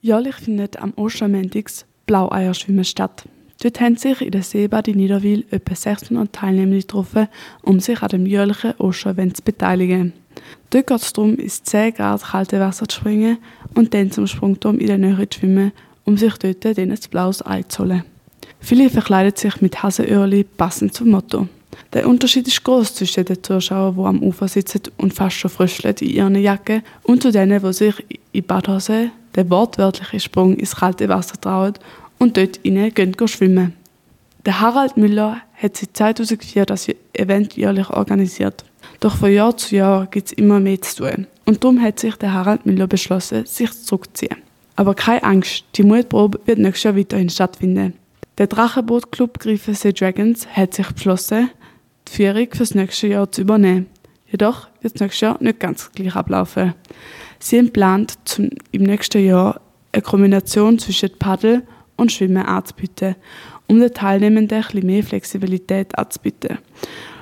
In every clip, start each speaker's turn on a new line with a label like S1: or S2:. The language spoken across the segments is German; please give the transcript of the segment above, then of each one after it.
S1: Jährlich findet am Ostermäntigs Blaueierschwimmen statt. Dort haben sich in der Seebad in Niederwil etwa 600 Teilnehmer getroffen, um sich an dem jährlichen Osterevent zu beteiligen. Dort geht es darum, ins 10 Grad kalte Wasser zu springen und dann zum Sprungturm in der Nähe zu schwimmen, um sich dort dann ein blaues Ei zu holen. Viele verkleiden sich mit Hasenöhrli passend zum Motto. Der Unterschied ist groß zwischen den Zuschauern, die am Ufer sitzen und fast schon fröscheln in ihren Jacken, und zu denen, die sich in Badhose den wortwörtlichen Sprung ins kalte Wasser trauen und dort innen schwimmen. Der Harald Müller hat seit 2004 das Event jährlich organisiert. Doch von Jahr zu Jahr gibt es immer mehr zu tun. Und darum hat sich der Harald Müller beschlossen, sich zurückzuziehen. Aber keine Angst, die Mutprobe wird nächstes Jahr weiterhin stattfinden. Der Drachenbootclub Griffensee Dragons hat sich beschlossen, die Führung fürs nächste Jahr zu übernehmen. Jedoch wird es nächstes Jahr nicht ganz gleich ablaufen. Sie geplant, zum, im nächsten Jahr eine Kombination zwischen Paddel und Schwimmen anzubieten, um den Teilnehmenden etwas mehr Flexibilität anzubieten.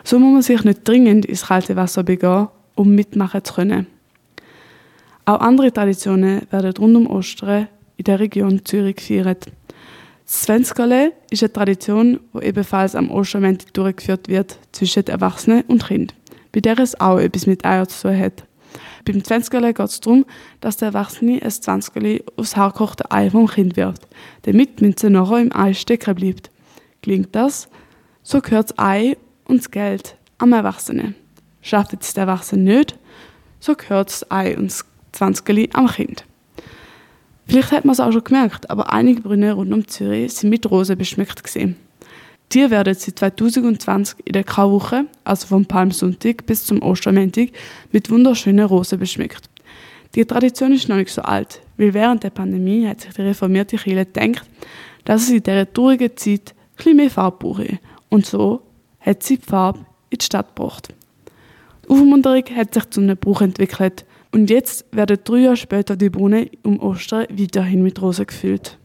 S1: So muss man sich nicht dringend ins kalte Wasser begeben, um mitmachen zu können. Auch andere Traditionen werden rund um Ostern in der Region Zürich gefeiert. Das Svenskerle ist eine Tradition, die ebenfalls am Ostermäntig durchgeführt wird zwischen Erwachsenen und Kind, bei der es auch etwas mit Eier zu tun hat. Beim Zwanzigerle geht es darum, dass der Erwachsene ein Zwanzigerle aufs haargekochte Ei vom Kind wirft, damit die Münze nachher im Ei stecken bleibt. Klingt das? So gehört das Ei und das Geld am Erwachsenen. Schafft es der Erwachsene nicht, so gehört das Ei und das Zwanzigerle am Kind. Vielleicht hat man es auch schon gemerkt, aber einige Brünnen rund um Zürich sind mit Rosen beschmückt gesehen. Die werden seit 2020 in der Karwoche, also vom Palmsonntag bis zum Ostermäntig, mit wunderschönen Rosen beschmückt. Die Tradition ist noch nicht so alt, weil während der Pandemie hat sich die reformierte Kirche gedacht, dass es in dieser traurigen Zeit ein mehr Farbe brauche. Und so hat sie die Farbe in die Stadt gebracht. Die Aufmunterung hat sich zu einem Bruch entwickelt und jetzt werden drei Jahre später die Brunnen um Ostern weiterhin mit Rosen gefüllt.